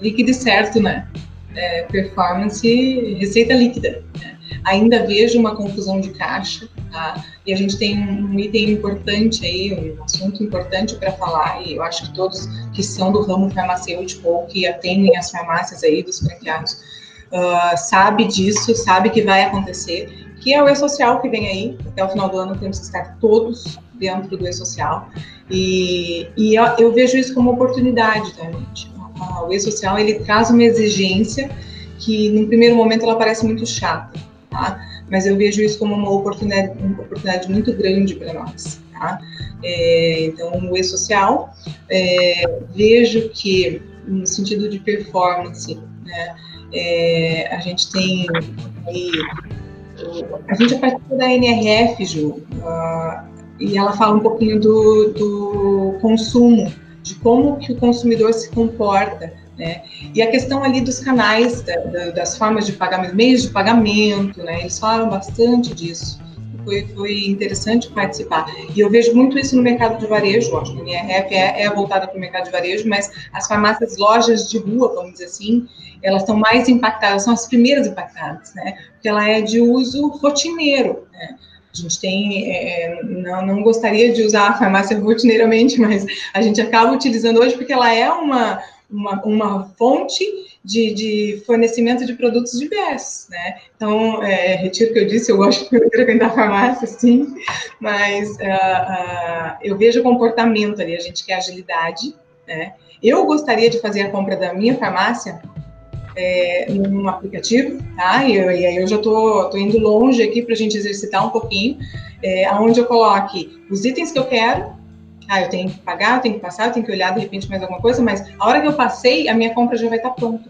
líquido e certo, né? É, performance, receita líquida. Né? Ainda vejo uma confusão de caixa, tá? E a gente tem um item importante aí, um assunto importante para falar, e eu acho que todos que são do ramo farmacêutico ou que atendem as farmácias aí dos franqueados uh, sabe disso, sabe que vai acontecer, que é o e-social que vem aí. Até o final do ano temos que estar todos dentro do e-social. E, e eu, eu, vejo isso como oportunidade, tá, gente? O e-social, ele traz uma exigência que, no primeiro momento, ela parece muito chata, tá? Mas eu vejo isso como uma oportunidade, uma oportunidade muito grande para nós. Tá? É, então, o e-social, é, vejo que, no sentido de performance, né, é, a gente tem aí, a gente participa da NRF, Ju, uh, e ela fala um pouquinho do, do consumo, de como que o consumidor se comporta né? E a questão ali dos canais, da, da, das formas de pagamento, meios de pagamento, né? eles falam bastante disso. Foi, foi interessante participar. E eu vejo muito isso no mercado de varejo, acho que a minha é, é voltada para o mercado de varejo, mas as farmácias, lojas de rua, vamos dizer assim, elas estão mais impactadas, são as primeiras impactadas, né? Porque ela é de uso rotineiro, né? A gente tem, é, não, não gostaria de usar a farmácia rotineiramente, mas a gente acaba utilizando hoje porque ela é uma, uma, uma fonte de, de, fornecimento de produtos diversos, né? Então, é, retiro o que eu disse, eu gosto de frequentar farmácia, sim, mas uh, uh, eu vejo o comportamento ali, a gente quer agilidade, né? Eu gostaria de fazer a compra da minha farmácia é, num aplicativo, tá? E, e aí eu já tô, tô indo longe aqui para a gente exercitar um pouquinho, é, aonde eu coloque os itens que eu quero, ah, eu tenho que pagar, eu tenho que passar, eu tenho que olhar de repente mais alguma coisa, mas a hora que eu passei, a minha compra já vai estar pronta.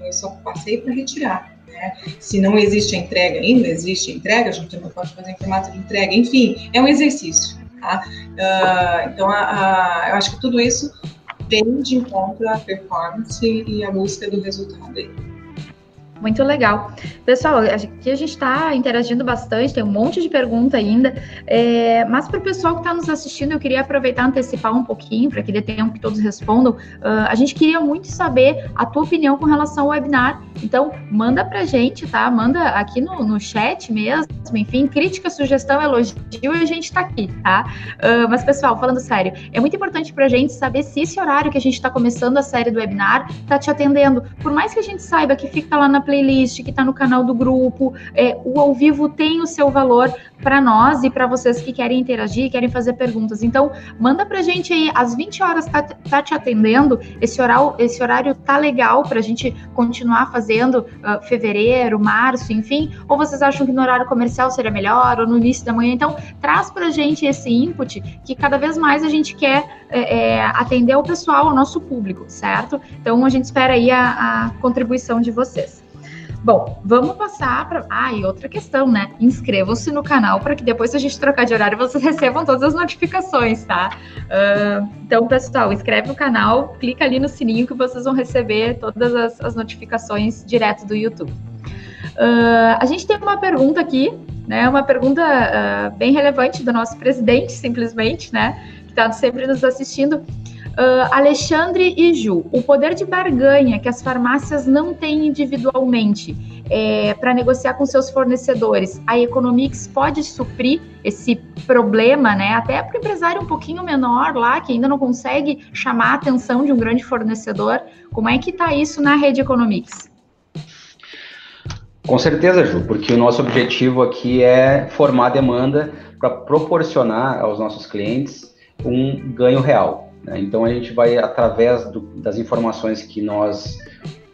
Eu só passei para retirar. Né? Se não existe a entrega ainda, existe a entrega, a gente também pode fazer em formato de entrega, enfim, é um exercício. Tá? Uh, então, a, a, eu acho que tudo isso vem de encontro à performance e à busca do resultado aí. Muito legal. Pessoal, aqui a gente está interagindo bastante, tem um monte de pergunta ainda. É, mas para o pessoal que está nos assistindo, eu queria aproveitar antecipar um pouquinho, para que dê tempo que todos respondam. Uh, a gente queria muito saber a tua opinião com relação ao webinar. Então, manda para a gente, tá? Manda aqui no, no chat mesmo, enfim, crítica, sugestão, elogio, e a gente está aqui, tá? Uh, mas, pessoal, falando sério, é muito importante para a gente saber se esse horário que a gente está começando a série do webinar está te atendendo. Por mais que a gente saiba que fica lá na playlist, que está no canal do grupo. É, o ao vivo tem o seu valor para nós e para vocês que querem interagir, querem fazer perguntas. Então, manda para a gente aí, às 20 horas tá, tá te atendendo, esse horário, esse horário tá legal para a gente continuar fazendo uh, fevereiro, março, enfim? Ou vocês acham que no horário comercial seria melhor, ou no início da manhã? Então, traz para a gente esse input que cada vez mais a gente quer é, é, atender o pessoal, o nosso público, certo? Então, a gente espera aí a, a contribuição de vocês. Bom, vamos passar para. Ah, e outra questão, né? Inscrevam-se no canal para que depois, se a gente trocar de horário, vocês recebam todas as notificações, tá? Uh, então, pessoal, inscreve no canal, clica ali no sininho que vocês vão receber todas as, as notificações direto do YouTube. Uh, a gente tem uma pergunta aqui, né? Uma pergunta uh, bem relevante do nosso presidente, simplesmente, né? Que está sempre nos assistindo. Uh, Alexandre e Ju, o poder de barganha que as farmácias não têm individualmente é, para negociar com seus fornecedores, a Economics pode suprir esse problema, né? Até para o empresário um pouquinho menor lá, que ainda não consegue chamar a atenção de um grande fornecedor. Como é que está isso na rede Economics? Com certeza, Ju, porque o nosso objetivo aqui é formar demanda para proporcionar aos nossos clientes um ganho real. Né? Então a gente vai, através do, das informações que nós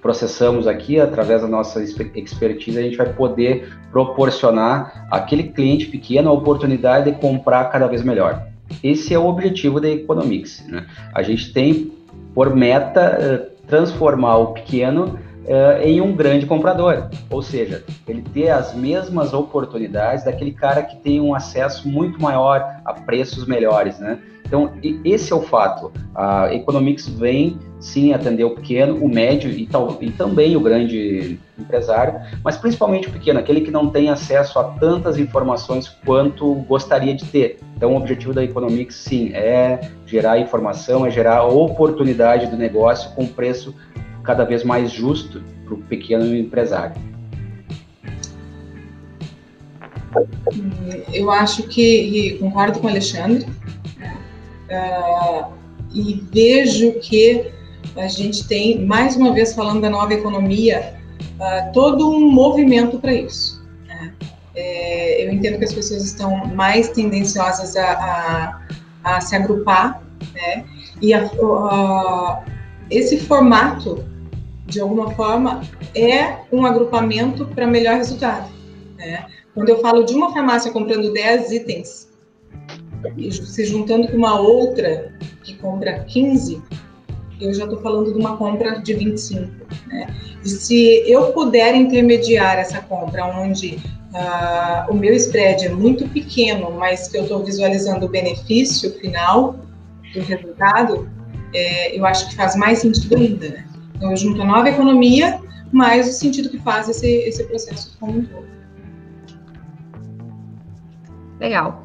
processamos aqui, através da nossa expertise, a gente vai poder proporcionar àquele cliente pequeno a oportunidade de comprar cada vez melhor. Esse é o objetivo da Economics. Né? A gente tem por meta uh, transformar o pequeno uh, em um grande comprador, ou seja, ele ter as mesmas oportunidades daquele cara que tem um acesso muito maior a preços melhores, né? Então, esse é o fato. A Economics vem, sim, atender o pequeno, o médio e, tal, e também o grande empresário, mas principalmente o pequeno, aquele que não tem acesso a tantas informações quanto gostaria de ter. Então, o objetivo da Economics, sim, é gerar informação, é gerar oportunidade do negócio com preço cada vez mais justo para o pequeno empresário. Eu acho que, concordo com o Alexandre, Uh, e vejo que a gente tem, mais uma vez falando da nova economia, uh, todo um movimento para isso. Né? É, eu entendo que as pessoas estão mais tendenciosas a, a, a se agrupar, né? e a, esse formato, de alguma forma, é um agrupamento para melhor resultado. Né? Quando eu falo de uma farmácia comprando 10 itens se juntando com uma outra que compra 15, eu já estou falando de uma compra de 25. Né? E se eu puder intermediar essa compra, onde uh, o meu spread é muito pequeno, mas que eu estou visualizando o benefício final do resultado, é, eu acho que faz mais sentido ainda. Né? Então, eu junto a nova economia, mais o sentido que faz esse, esse processo como um todo. Legal.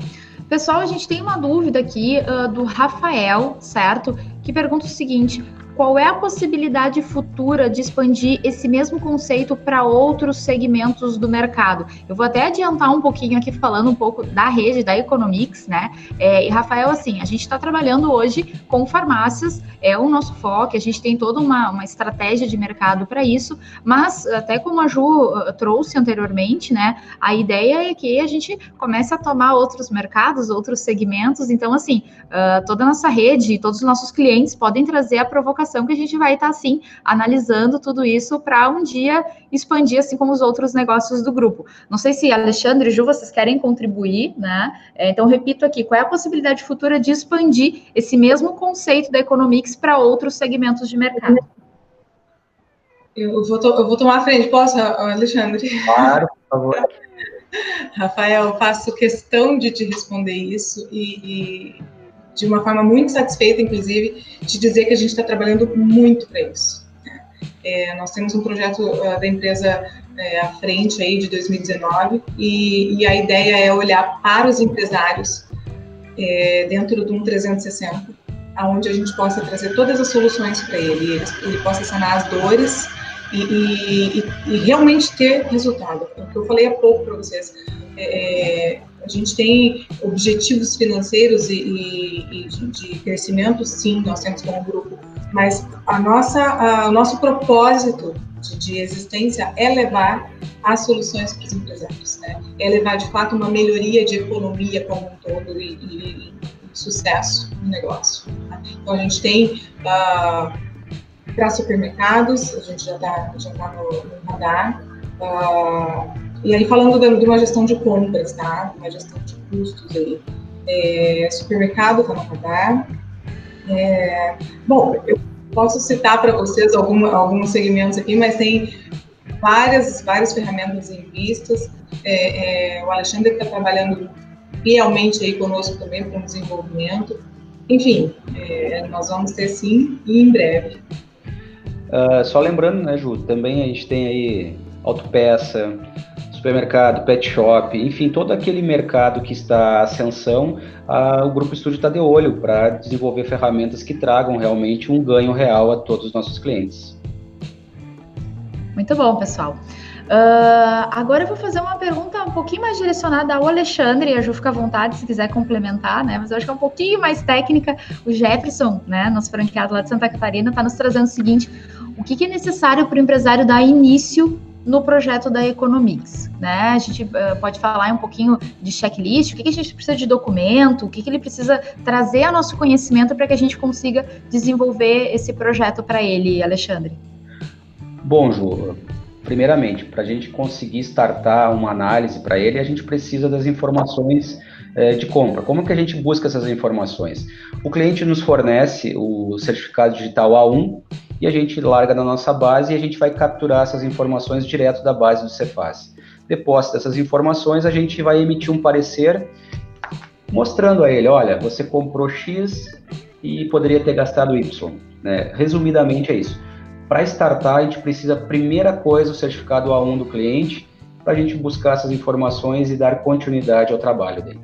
Pessoal, a gente tem uma dúvida aqui uh, do Rafael, certo? Que pergunta o seguinte: qual é a possibilidade futura de expandir esse mesmo conceito para outros segmentos do mercado? Eu vou até adiantar um pouquinho aqui falando um pouco da rede da Economics, né? É, e Rafael, assim, a gente está trabalhando hoje com farmácias, é o nosso foco, a gente tem toda uma, uma estratégia de mercado para isso, mas até como a Ju uh, trouxe anteriormente, né? A ideia é que a gente comece a tomar outros mercados, outros segmentos. Então, assim, uh, toda a nossa rede, todos os nossos clientes podem trazer a provocação que a gente vai estar, tá, assim, analisando tudo isso para um dia expandir, assim como os outros negócios do grupo. Não sei se Alexandre e Ju, vocês querem contribuir, né? É, então, repito aqui, qual é a possibilidade futura de expandir esse mesmo conceito da Economics para outros segmentos de mercado? Eu vou, eu vou tomar a frente, posso, Alexandre? Claro, por favor. Rafael, faço questão de te responder isso e, e de uma forma muito satisfeita, inclusive, de dizer que a gente está trabalhando muito para isso. Né? É, nós temos um projeto uh, da empresa é, à frente aí de 2019 e, e, a ideia é olhar para os empresários é, dentro de um 360, aonde a gente possa trazer todas as soluções para ele, ele, ele possa sanar as dores e, e, e, realmente ter resultado. É o que eu falei há pouco para vocês. É, a gente tem objetivos financeiros e, e, e de, crescimento, sim, nós temos como grupo, mas a nossa, a, o nosso propósito de, de, existência é levar as soluções para os empresários, né? é levar de fato uma melhoria de economia como um todo e, e sucesso no negócio. Tá? Então a gente tem uh, para supermercados, a gente já está já tá no, no radar. Uh, e aí falando de, uma gestão de compras, tá? Uma gestão de custos aí. É, supermercado no radar. É, bom, eu posso citar para vocês algum, alguns segmentos aqui, mas tem várias, várias ferramentas em vistas. É, é, o Alexandre está trabalhando fielmente aí conosco também para o desenvolvimento. Enfim, é, nós vamos ter sim e em breve. Uh, só lembrando, né, Ju, também a gente tem aí autopeça, supermercado, pet shop, enfim, todo aquele mercado que está em ascensão, uh, o Grupo Estúdio está de olho para desenvolver ferramentas que tragam realmente um ganho real a todos os nossos clientes. Muito bom, pessoal. Uh, agora eu vou fazer uma pergunta um pouquinho mais direcionada ao Alexandre, e a Ju fica à vontade se quiser complementar, né? Mas eu acho que é um pouquinho mais técnica. O Jefferson, né, nosso franqueado lá de Santa Catarina, está nos trazendo o seguinte: o que, que é necessário para o empresário dar início no projeto da Economics, né? A gente uh, pode falar um pouquinho de checklist, o que, que a gente precisa de documento, o que, que ele precisa trazer ao nosso conhecimento para que a gente consiga desenvolver esse projeto para ele, Alexandre. Bom, Ju, primeiramente, para a gente conseguir startar uma análise para ele, a gente precisa das informações é, de compra. Como que a gente busca essas informações? O cliente nos fornece o certificado digital A1 e a gente larga na nossa base e a gente vai capturar essas informações direto da base do Cefaz. Depois dessas informações, a gente vai emitir um parecer mostrando a ele, olha, você comprou X e poderia ter gastado Y. Né? Resumidamente é isso. Para startar, a gente precisa, primeira coisa, o certificado A1 do cliente, para a gente buscar essas informações e dar continuidade ao trabalho dele.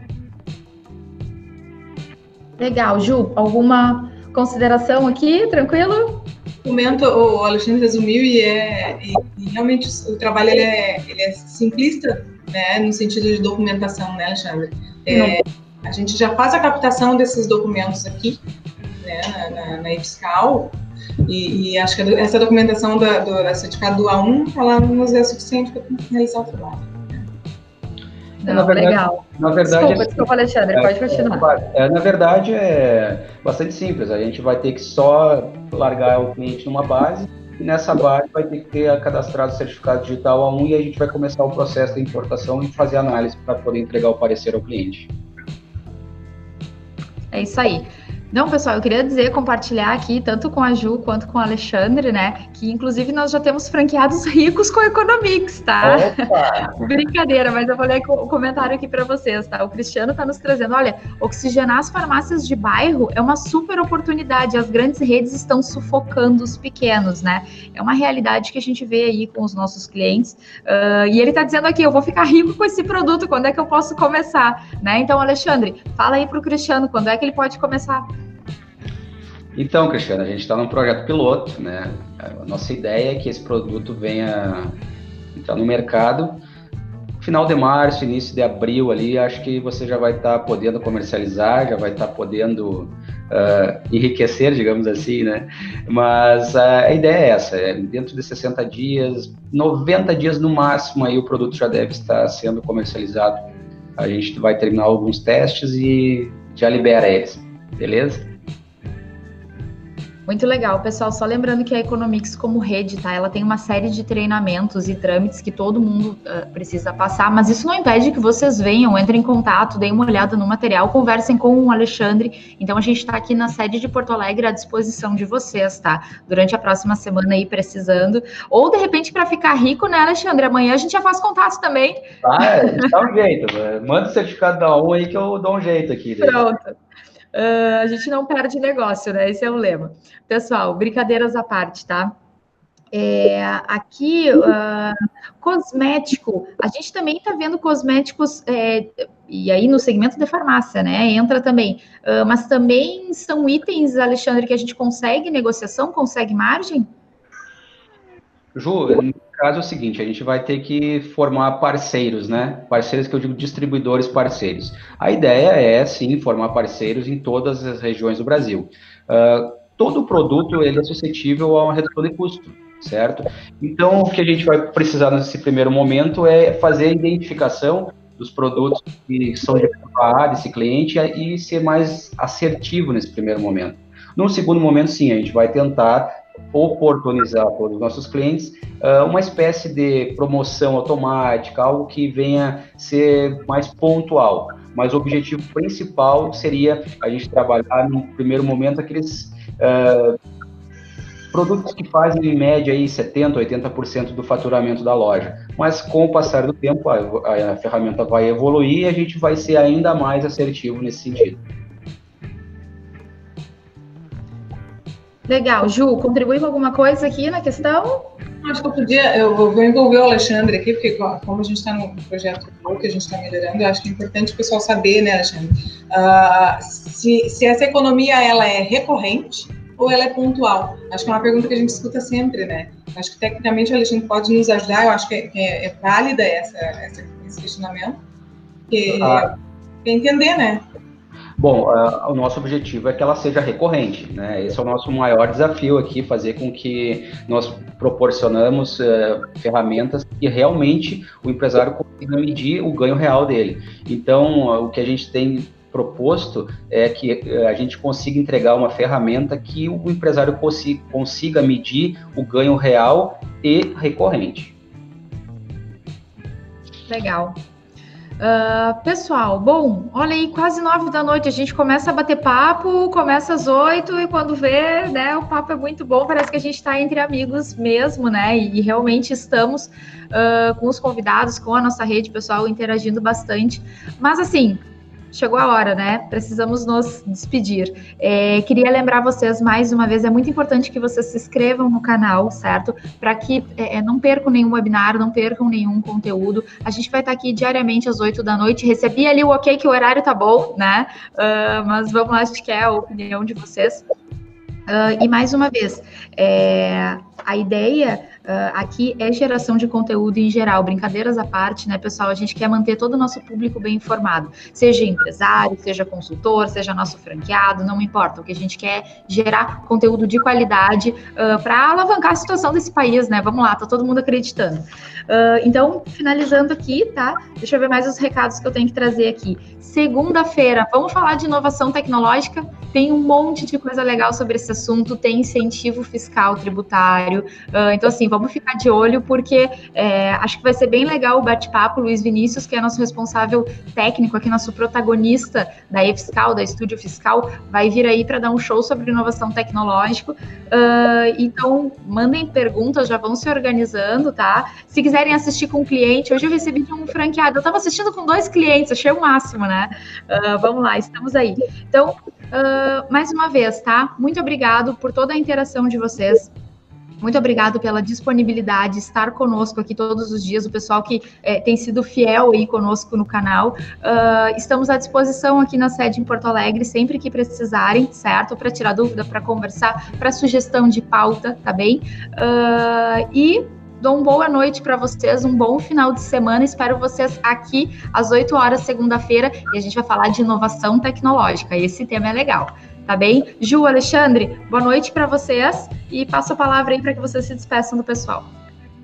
Legal, Ju, alguma consideração aqui? Tranquilo? O momento, o Alexandre resumiu e, é, e, e realmente o trabalho ele é, ele é, simplista, né, no sentido de documentação, né, Alexandre? É, a gente já faz a captação desses documentos aqui, né, na, na, na fiscal, e, e, acho que essa documentação da, do, da certificado do A1, ela nos é suficiente para realizar o trabalho. Não, na verdade, legal. Na verdade, desculpa, desculpa, Alexandre, é, pode continuar. É, na verdade, é bastante simples. A gente vai ter que só largar o cliente numa base e nessa base vai ter que ter cadastrado o certificado digital A1 e a gente vai começar o processo de importação e fazer análise para poder entregar o parecer ao cliente. É isso aí. Não, pessoal, eu queria dizer, compartilhar aqui, tanto com a Ju quanto com o Alexandre, né? Que inclusive nós já temos franqueados ricos com a Economics, tá? Brincadeira, mas eu vou ler o comentário aqui para vocês, tá? O Cristiano está nos trazendo: olha, oxigenar as farmácias de bairro é uma super oportunidade. As grandes redes estão sufocando os pequenos, né? É uma realidade que a gente vê aí com os nossos clientes. Uh, e ele está dizendo aqui: eu vou ficar rico com esse produto, quando é que eu posso começar? Né? Então, Alexandre, fala aí para o Cristiano, quando é que ele pode começar? Então, Cristiano, a gente está num projeto piloto, né? A nossa ideia é que esse produto venha entrar no mercado. Final de março, início de abril ali, acho que você já vai estar tá podendo comercializar, já vai estar tá podendo uh, enriquecer, digamos assim, né? Mas uh, a ideia é essa, é dentro de 60 dias, 90 dias no máximo, aí o produto já deve estar sendo comercializado. A gente vai terminar alguns testes e já libera eles, beleza? Muito legal, pessoal. Só lembrando que a Economics, como rede, tá? Ela tem uma série de treinamentos e trâmites que todo mundo uh, precisa passar, mas isso não impede que vocês venham, entrem em contato, deem uma olhada no material, conversem com o Alexandre. Então, a gente está aqui na sede de Porto Alegre à disposição de vocês, tá? Durante a próxima semana aí, precisando. Ou, de repente, para ficar rico, né, Alexandre? Amanhã a gente já faz contato também. Ah, é, dá um jeito. Manda o certificado da um aí que eu dou um jeito aqui. Pronto. Uh, a gente não perde negócio, né? Esse é o lema. Pessoal, brincadeiras à parte, tá? É, aqui, uh, cosmético, a gente também está vendo cosméticos, é, e aí no segmento de farmácia, né? Entra também, uh, mas também são itens, Alexandre, que a gente consegue negociação, consegue margem? Ju, caso é o seguinte, a gente vai ter que formar parceiros, né? Parceiros que eu digo distribuidores parceiros. A ideia é, sim, formar parceiros em todas as regiões do Brasil. Uh, todo produto ele é suscetível a uma redução de custo, certo? Então, o que a gente vai precisar nesse primeiro momento é fazer a identificação dos produtos que são de área desse cliente e ser mais assertivo nesse primeiro momento. No segundo momento, sim, a gente vai tentar oportunizar para os nossos clientes uh, uma espécie de promoção automática, algo que venha ser mais pontual. Mas o objetivo principal seria a gente trabalhar no primeiro momento aqueles uh, produtos que fazem em média aí 70%, 80% do faturamento da loja. Mas com o passar do tempo, a, a ferramenta vai evoluir e a gente vai ser ainda mais assertivo nesse sentido. Legal. Ju, contribui com alguma coisa aqui na questão? Acho que eu podia, eu vou envolver o Alexandre aqui, porque como a gente está no projeto que a gente está melhorando, eu acho que é importante o pessoal saber, né, Alexandre, uh, se, se essa economia ela é recorrente ou ela é pontual. Acho que é uma pergunta que a gente escuta sempre, né? Acho que tecnicamente o Alexandre pode nos ajudar, eu acho que é, é, é válida essa, essa, esse questionamento, porque ah. é entender, né? Bom, uh, o nosso objetivo é que ela seja recorrente, né? Esse é o nosso maior desafio aqui, fazer com que nós proporcionamos uh, ferramentas que realmente o empresário consiga medir o ganho real dele. Então, uh, o que a gente tem proposto é que a gente consiga entregar uma ferramenta que o empresário consiga, consiga medir o ganho real e recorrente. Legal. Uh, pessoal, bom, olha aí, quase nove da noite, a gente começa a bater papo, começa às oito e quando vê, né, o papo é muito bom, parece que a gente está entre amigos mesmo, né, e, realmente estamos uh, com os convidados, com a nossa rede, pessoal, interagindo bastante, mas assim, chegou a hora, né? Precisamos nos despedir. É, queria lembrar vocês mais uma vez, é muito importante que vocês se inscrevam no canal, certo? Para que é, é, não percam nenhum webinar, não percam nenhum conteúdo. A gente vai estar aqui diariamente às 8 da noite. Recebi ali o ok que o horário tá bom, né? Uh, mas vamos lá, acho que é a opinião de vocês. Uh, e mais uma vez, é, a ideia uh, aqui é geração de conteúdo em geral, brincadeiras à parte, né, pessoal? A gente quer manter todo o nosso público bem informado, seja empresário, seja consultor, seja nosso franqueado, não importa. O que a gente quer é gerar conteúdo de qualidade uh, para alavancar a situação desse país, né? Vamos lá, tá todo mundo acreditando. Uh, então, finalizando aqui, tá? Deixa eu ver mais os recados que eu tenho que trazer aqui. Segunda-feira, vamos falar de inovação tecnológica. Tem um monte de coisa legal sobre esse assunto, tem incentivo fiscal tributário. Então, assim, vamos ficar de olho, porque é, acho que vai ser bem legal o bate-papo. Luiz Vinícius, que é nosso responsável técnico aqui, nosso protagonista da E-Fiscal, da Estúdio Fiscal, vai vir aí para dar um show sobre inovação tecnológica. Uh, então, mandem perguntas, já vão se organizando, tá? Se quiserem assistir com um cliente, hoje eu recebi de um franqueado, eu estava assistindo com dois clientes, achei o máximo, né? Uh, vamos lá, estamos aí. Então, Uh, mais uma vez, tá? Muito obrigado por toda a interação de vocês. Muito obrigado pela disponibilidade, estar conosco aqui todos os dias, o pessoal que é, tem sido fiel aí conosco no canal. Uh, estamos à disposição aqui na sede em Porto Alegre, sempre que precisarem, certo? Para tirar dúvida, para conversar, para sugestão de pauta, tá bem? Uh, e Dou uma boa noite para vocês, um bom final de semana. Espero vocês aqui às 8 horas, segunda-feira, e a gente vai falar de inovação tecnológica. Esse tema é legal, tá bem? Ju, Alexandre, boa noite para vocês e passo a palavra aí para que vocês se despeçam do pessoal.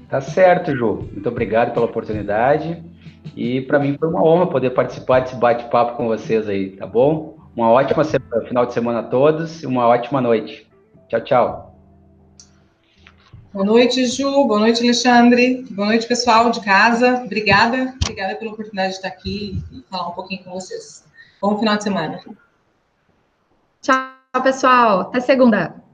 Tá certo, Ju. Muito obrigado pela oportunidade. E para mim foi uma honra poder participar desse bate-papo com vocês aí, tá bom? Uma ótima final de semana a todos e uma ótima noite. Tchau, tchau. Boa noite, Ju. Boa noite, Alexandre. Boa noite, pessoal de casa. Obrigada. Obrigada pela oportunidade de estar aqui e falar um pouquinho com vocês. Bom final de semana. Tchau, pessoal. Até segunda.